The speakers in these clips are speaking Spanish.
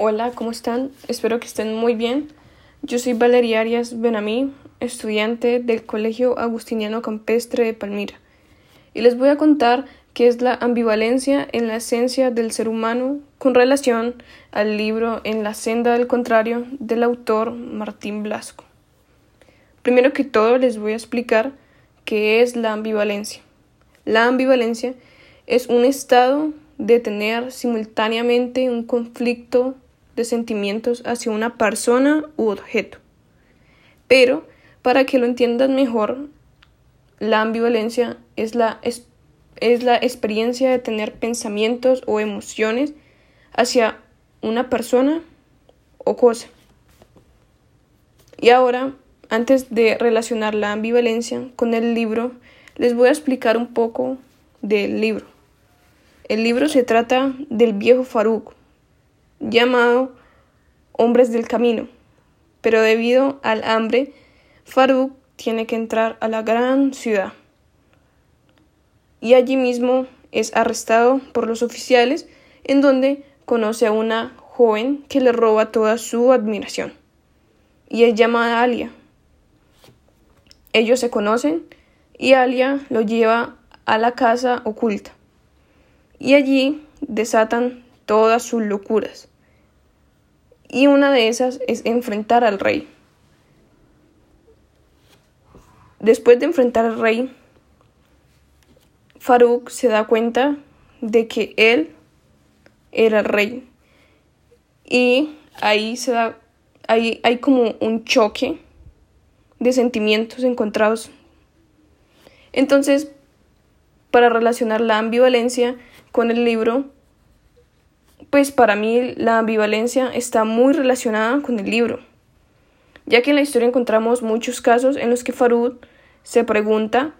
Hola, ¿cómo están? Espero que estén muy bien. Yo soy Valeria Arias Benamí, estudiante del Colegio Agustiniano Campestre de Palmira, y les voy a contar qué es la ambivalencia en la esencia del ser humano con relación al libro En la senda del contrario del autor Martín Blasco. Primero que todo les voy a explicar qué es la ambivalencia. La ambivalencia es un estado de tener simultáneamente un conflicto de sentimientos hacia una persona u objeto. Pero, para que lo entiendan mejor, la ambivalencia es la, es, es la experiencia de tener pensamientos o emociones hacia una persona o cosa. Y ahora, antes de relacionar la ambivalencia con el libro, les voy a explicar un poco del libro. El libro se trata del viejo Faruk, llamado Hombres del Camino, pero debido al hambre, Faruk tiene que entrar a la gran ciudad. Y allí mismo es arrestado por los oficiales, en donde conoce a una joven que le roba toda su admiración. Y es llamada Alia. Ellos se conocen y Alia lo lleva a la casa oculta y allí desatan todas sus locuras. Y una de esas es enfrentar al rey. Después de enfrentar al rey, Faruk se da cuenta de que él era el rey. Y ahí se da ahí hay como un choque de sentimientos encontrados. Entonces, para relacionar la ambivalencia con el libro, pues para mí la ambivalencia está muy relacionada con el libro, ya que en la historia encontramos muchos casos en los que Farud se pregunta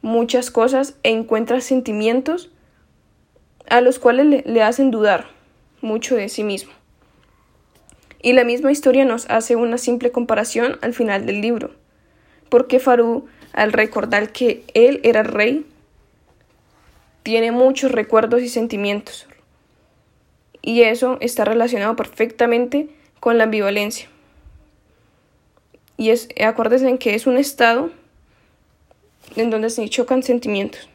muchas cosas e encuentra sentimientos a los cuales le, le hacen dudar mucho de sí mismo. Y la misma historia nos hace una simple comparación al final del libro, porque Farú, al recordar que él era rey, tiene muchos recuerdos y sentimientos. Y eso está relacionado perfectamente con la ambivalencia. Y es, acuérdense en que es un estado en donde se chocan sentimientos.